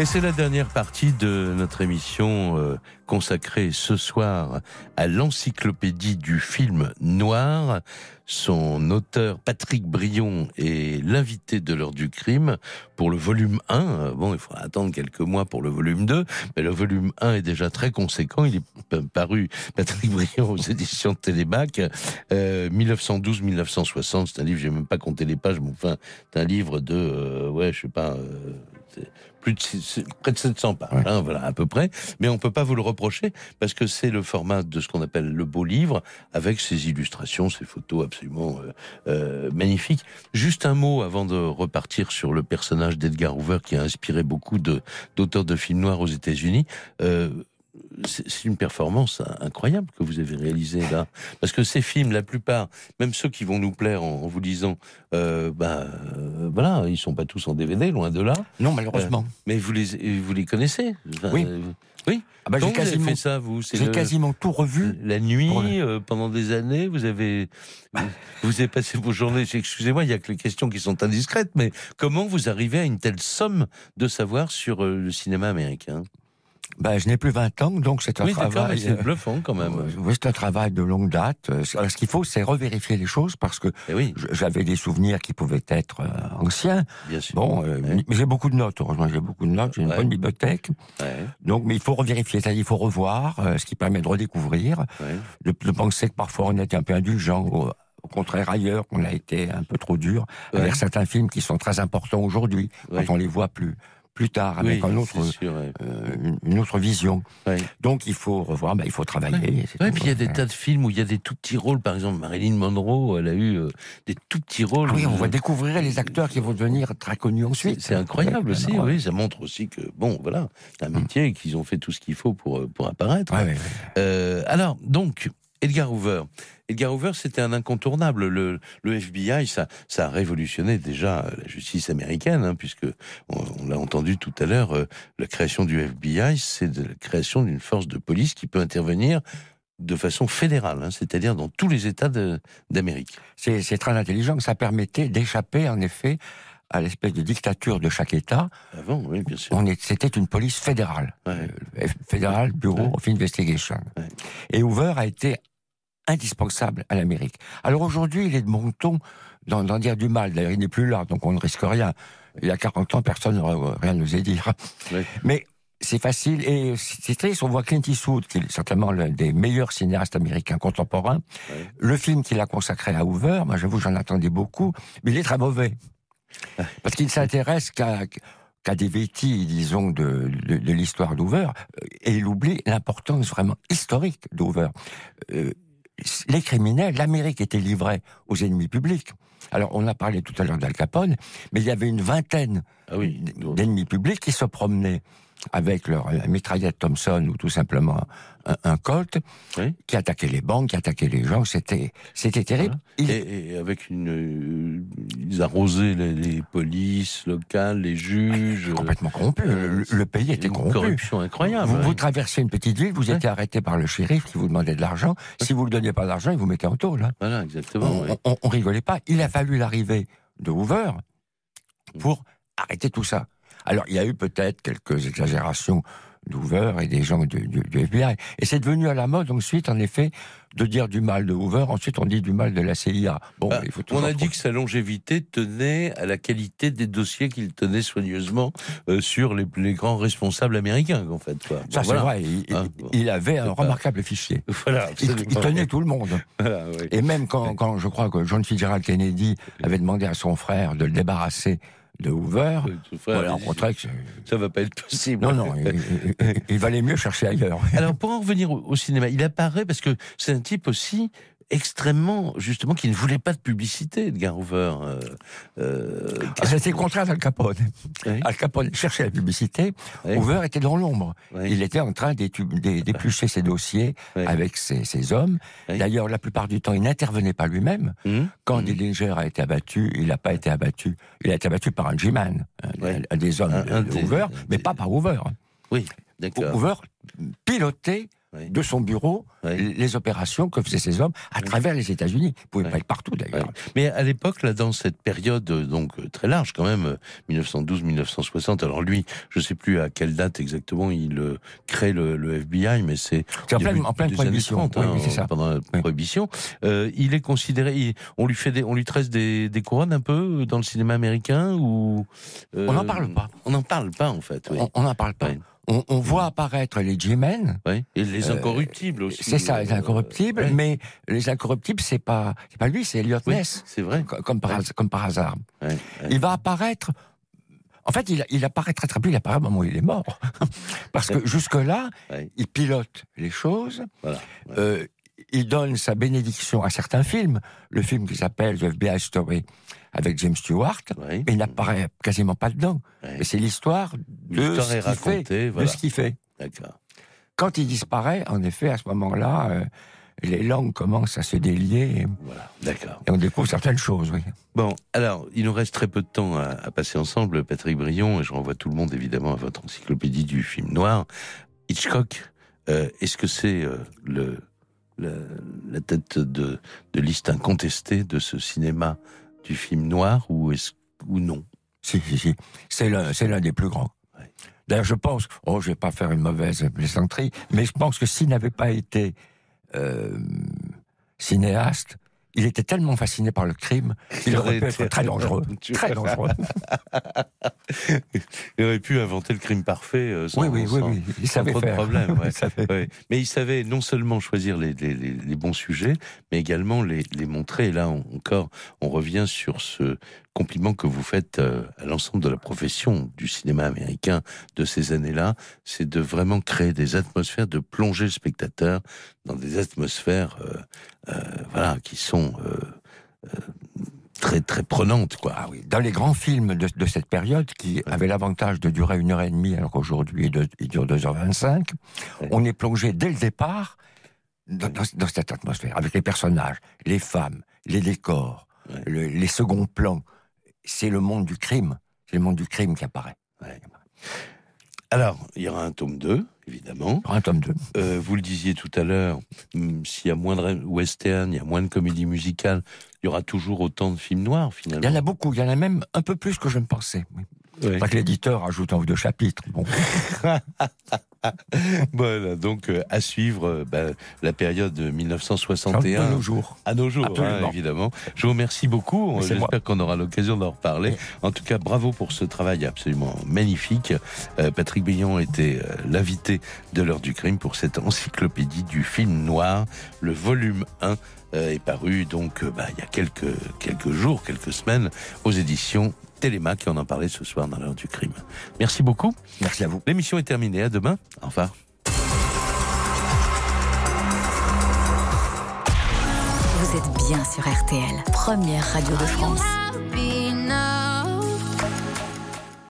Speaker 3: Et c'est la dernière partie de notre émission euh, consacrée ce soir à l'encyclopédie du film noir. Son auteur Patrick Brion est l'invité de l'heure du crime pour le volume 1. Euh, Bon, il faudra attendre quelques mois pour le volume 2, mais le volume 1 est déjà très conséquent. Il est paru, Patrick Brion, aux éditions de Télémac, euh, 1912-1960. C'est un livre, j'ai même pas compté les pages, mais enfin, c'est un livre de, euh, ouais, je sais pas, plus de six- près de 700 pages, hein, voilà à peu près. Mais on peut pas vous le reprocher parce que c'est le format de ce qu'on appelle le beau livre avec ses illustrations, ses photos absolument euh, euh, magnifiques. Juste un mot avant de repartir sur le personnage d'Edgar Hoover qui a inspiré beaucoup de d'auteurs de films noirs aux États-Unis. Euh, c'est une performance incroyable que vous avez réalisée là, parce que ces films, la plupart, même ceux qui vont nous plaire en, en vous disant, euh, bah euh, voilà, ils sont pas tous en DVD, loin de là.
Speaker 4: Non, malheureusement.
Speaker 3: Euh, mais vous les vous les connaissez? Enfin,
Speaker 4: Oui.
Speaker 3: euh, oui.
Speaker 4: Ah bah, j'ai
Speaker 3: Comment vous avez
Speaker 4: quasiment-
Speaker 3: fait ça, vous C'est
Speaker 4: J'ai
Speaker 3: le-
Speaker 4: quasiment tout revu.
Speaker 3: la nuit,
Speaker 4: le-
Speaker 3: pendant des années, vous avez, vous, vous avez passé vos journées. Excusez-moi, il y a que les questions qui sont indiscrètes, mais comment vous arrivez à une telle somme de savoir sur le cinéma américain?
Speaker 4: Ben, je n'ai plus 20 ans, donc c'est un
Speaker 3: Oui,
Speaker 4: travail.
Speaker 3: c'est
Speaker 4: euh,
Speaker 3: bluffant quand même.
Speaker 4: euh, Oui, c'est un travail de longue date. Euh, Alors, ce qu'il faut, c'est revérifier les choses parce que
Speaker 3: Eh oui,
Speaker 4: j'avais des souvenirs qui pouvaient être anciens.
Speaker 3: bien sûr.
Speaker 4: Bon, euh,
Speaker 3: Ouais.
Speaker 4: mais j'ai beaucoup de notes. Heureusement, j'ai beaucoup de notes. J'ai une
Speaker 3: Ouais.
Speaker 4: bonne bibliothèque.
Speaker 3: Ouais,
Speaker 4: Donc, mais il faut revérifier, c'est-à-dire il faut revoir, euh, ce qui permet de redécouvrir, de, de penser que parfois on était un peu indulgent. Au, au contraire, ailleurs, on a été un peu trop dur
Speaker 3: Ouais.
Speaker 4: avec certains films qui sont très importants aujourd'hui
Speaker 3: Ouais.
Speaker 4: quand on les voit plus plus tard avec
Speaker 3: Oui,
Speaker 4: un autre,
Speaker 3: c'est sûr, ouais.
Speaker 4: euh, une- autre vision.
Speaker 3: Ouais.
Speaker 4: Donc il faut revoir, ben, il faut travailler.
Speaker 3: Ouais,
Speaker 4: tout,
Speaker 3: puis il y a des tas de films où il y a des tout petits rôles. Par exemple, Marilyn Monroe, elle a eu euh, des tout petits rôles.
Speaker 4: Ah oui, on va découvrir les acteurs qui vont devenir très connus ensuite.
Speaker 3: c'est incroyable aussi, oui. Ça montre aussi que, bon, voilà, c'est un métier et qu'ils ont fait tout ce qu'il faut pour, euh, pour apparaître. Euh, alors, donc, Edgar Hoover. Edgar Hoover, c'était un incontournable. Le, le FBI, ça, ça a révolutionné déjà la justice américaine, hein, puisque on, on l'a entendu tout à l'heure, euh, la création du FBI, c'est la création d'une force de police qui peut intervenir de façon fédérale, hein, c'est-à-dire dans tous les États d'Amérique.
Speaker 4: C'est très intelligent. Ça permettait d'échapper, en effet, à l'espèce de dictature de chaque État.
Speaker 3: Avant, oui, bien sûr.
Speaker 4: C'était une police fédérale,
Speaker 3: Ouais.
Speaker 4: Euh, Fédéral Bureau
Speaker 3: Ouais.
Speaker 4: of Investigation.
Speaker 3: Ouais.
Speaker 4: Et Hoover a été indispensable à l'Amérique. Alors aujourd'hui, il est de bon ton d'en dire du mal. D'ailleurs, il n'est plus là, donc on ne risque rien. Il y a 40 ans, personne n'aurait rien osé dire. Mais c'est facile et c'est triste. On voit Clint Eastwood, qui est certainement l'un des meilleurs cinéastes américains contemporains. Le film qu'il a consacré à Hoover, moi j'avoue, j'en attendais beaucoup, mais il est très mauvais. Parce qu'il s'intéresse qu'à qu'à des vétis, disons, de, de, de l'histoire d'Hoover, euh, et il oublie l'importance vraiment historique d'Hoover. Euh, les criminels, l'Amérique était livrée aux ennemis publics. Alors, on a parlé tout à l'heure d'Al Capone, mais il y avait une vingtaine
Speaker 3: Ah oui.
Speaker 4: d'ennemis publics qui se promenaient avec leur mitraillette Thompson ou tout simplement un, un Colt,
Speaker 3: Oui.
Speaker 4: qui attaquaient les banques, qui attaquaient les gens. C'était, c'était terrible.
Speaker 3: Et, et avec une, euh, ils arrosaient les, les polices locales, les juges.
Speaker 4: complètement corrompu.
Speaker 3: euh,
Speaker 4: le, le pays était
Speaker 3: une
Speaker 4: corrompu.
Speaker 3: corruption incroyable.
Speaker 4: Vous,
Speaker 3: ouais.
Speaker 4: vous traversez une petite ville, vous
Speaker 3: Ouais.
Speaker 4: étiez arrêté par le shérif qui vous demandait de l'argent. Si vous ne donniez pas d'argent, il vous mettait en tôle. hein.
Speaker 3: Voilà, exactement.
Speaker 4: On, on- on rigolait pas. Il a fallu l'arrivée de Hoover pour arrêter tout ça. Alors, il y a eu peut-être quelques exagérations d'Hoover et des gens du, du- du FBI. Et c'est devenu à la mode ensuite, en effet, de dire du mal de Hoover. Ensuite, on dit du mal de la CIA. Bon,
Speaker 3: Bah,
Speaker 4: il faut
Speaker 3: on a dit que sa longévité tenait à la qualité des dossiers qu'il tenait soigneusement euh, sur les, les grands responsables américains, en fait. Quoi. Bon,
Speaker 4: Ça, c'est
Speaker 3: voilà.
Speaker 4: vrai. Il,
Speaker 3: Hein,
Speaker 4: il-
Speaker 3: bon.
Speaker 4: il avait un
Speaker 3: pas-
Speaker 4: remarquable fichier.
Speaker 3: Voilà,
Speaker 4: Il, tenait tout le monde.
Speaker 3: Voilà.
Speaker 4: Et même quand, quand je crois que John Fitzgerald Kennedy avait demandé à son frère de le débarrasser de Hoover,
Speaker 3: frère,
Speaker 4: voilà, montrait que
Speaker 3: ça va pas être possible.
Speaker 4: non, non, il, il- il- il valait mieux chercher ailleurs.
Speaker 3: Alors pour en revenir au, au cinéma, il apparaît parce que c'est un type aussi extrêmement justement qui ne voulait pas de publicité, Edgar Hoover. Euh, euh,
Speaker 4: Ah, C'était le contraire d'Al Capone.
Speaker 3: Oui.
Speaker 4: Al Capone cherchait la publicité,
Speaker 3: Oui.
Speaker 4: Hoover était dans l'ombre.
Speaker 3: Oui.
Speaker 4: Il était en train d'éplucher ses dossiers avec ses, ses hommes. D'ailleurs, la plupart du temps, il n'intervenait pas lui-même.
Speaker 3: Hum,
Speaker 4: Quand
Speaker 3: hum.
Speaker 4: Dillinger a été abattu, il n'a pas été abattu. Il a été abattu par un G-Man, un, des hommes
Speaker 3: Un-
Speaker 4: de,
Speaker 3: un
Speaker 4: de
Speaker 3: des-
Speaker 4: Hoover, mais
Speaker 3: des-
Speaker 4: pas par Hoover.
Speaker 3: Oui, d'accord.
Speaker 4: Hoover pilotait
Speaker 3: Oui.
Speaker 4: de son bureau
Speaker 3: Oui.
Speaker 4: les opérations que faisaient ces hommes à travers les États-Unis. Ils pouvaient pas être partout d'ailleurs.
Speaker 3: Mais à l'époque, là, dans cette période euh, donc euh, très large quand même, euh, 1912-1960. Alors lui, je sais plus à quelle date exactement il euh, crée le, le FBI, mais c'est
Speaker 4: en pleine, en pleine prohibition.
Speaker 3: 30,
Speaker 4: Oui,
Speaker 3: hein,
Speaker 4: oui, ça.
Speaker 3: pendant la prohibition. Euh, il est considéré, il- on lui fait des, on lui tresse des, des couronnes un peu dans le cinéma américain ou euh,
Speaker 4: On n'en parle pas.
Speaker 3: On n'en parle pas en fait. Oui.
Speaker 4: On n'en parle pas.
Speaker 3: Oui.
Speaker 4: On, on voit apparaître les G-Men,
Speaker 3: Oui. Et les
Speaker 4: Euh,
Speaker 3: incorruptibles aussi.
Speaker 4: c'est ça, les
Speaker 3: euh,
Speaker 4: incorruptibles,
Speaker 3: ouais.
Speaker 4: mais les incorruptibles, c'est pas, c'est pas lui, c'est Elliot
Speaker 3: Oui,
Speaker 4: Ness,
Speaker 3: c'est vrai.
Speaker 4: co- comme par,
Speaker 3: Ouais.
Speaker 4: has- comme par hasard.
Speaker 3: Ouais.
Speaker 4: Il va apparaître. En fait, il, il apparaît très très peu. Il apparaît au moment où il est mort, parce que jusque-là,
Speaker 3: Ouais.
Speaker 4: il pilote les choses.
Speaker 3: Voilà. Ouais.
Speaker 4: Euh, il donne sa bénédiction à certains films. Le film qui s'appelle The FBI Story avec James Stewart,
Speaker 3: Ouais.
Speaker 4: mais il n'apparaît quasiment pas dedans. C'est l'histoire de ce qu'il fait,
Speaker 3: voilà.
Speaker 4: ce qu'il fait. Quand il disparaît, en effet, à ce moment-là, euh, les langues commencent à se délier et,
Speaker 3: Voilà. D'accord.
Speaker 4: et on découvre certaines choses, oui.
Speaker 3: Bon, alors, il nous reste très peu de temps à, à passer ensemble, Patrick Brion, et je renvoie tout le monde évidemment à votre encyclopédie du film noir. Hitchcock, euh, est-ce que c'est euh, le, le- la tête de, de liste incontestée de ce cinéma du film noir ou, est ou non?
Speaker 4: Si, si, si. C'est l'un des plus grands. D'ailleurs, je pense, oh, je vais pas faire une mauvaise plaisanterie, mais je pense que s'il n'avait pas été euh, cinéaste, il était tellement fasciné par le crime qu'il aurait pu être très dangereux. Très dangereux.
Speaker 3: Il aurait pu inventer le crime parfait euh, sans,
Speaker 4: Oui, oui, oui, oui. Il
Speaker 3: sans
Speaker 4: savait
Speaker 3: trop
Speaker 4: faire.
Speaker 3: de problème. ouais. Ouais. Mais il savait non seulement choisir les, les- les- les bons sujets, mais également les, les montrer. Et là on- encore, on revient sur ce compliment que vous faites euh, à l'ensemble de la profession du cinéma américain de ces années-là, c'est de vraiment créer des atmosphères, de plonger le spectateur dans des atmosphères, euh, voilà, qui sont très très prenantes, quoi.
Speaker 4: Ah oui. Dans les grands films de, cette période, qui avaient l'avantage de durer une heure et demie, alors qu'aujourd'hui il dure 2h25, on est plongé dès le départ dans, cette atmosphère, avec les personnages, les femmes, les décors, les seconds plans. C'est le monde du crime. C'est le monde du crime qui apparaît.
Speaker 3: Alors, il y aura un tome 2, évidemment.
Speaker 4: Un tome 2.
Speaker 3: Euh, vous le disiez tout à l'heure, hmm, s'il y a moins de western, il y a moins de comédie musicale, il y aura toujours autant de films noirs, finalement.
Speaker 4: Il y en a beaucoup, il y en a même un peu plus que je ne pensais. Oui. Que l'éditeur ajoute un ou deux chapitres. Bon.
Speaker 3: voilà, donc euh, à suivre euh, bah, la période 1961.
Speaker 4: À nos jours.
Speaker 3: À nos jours, hein, évidemment. Je vous remercie beaucoup. J'espère qu'on aura l'occasion d'en reparler. En tout cas, bravo pour ce travail absolument magnifique. Euh, Patrick Billon était l'invité de l'heure du crime pour cette encyclopédie du film noir, le volume 1 est paru donc bah, il y a quelques, quelques jours, quelques semaines aux éditions Téléma qui en en parlait ce soir dans l'heure du crime. Merci beaucoup.
Speaker 4: Merci à vous.
Speaker 3: L'émission est terminée. À demain. Au revoir.
Speaker 1: Vous êtes bien sur RTL, première radio de France.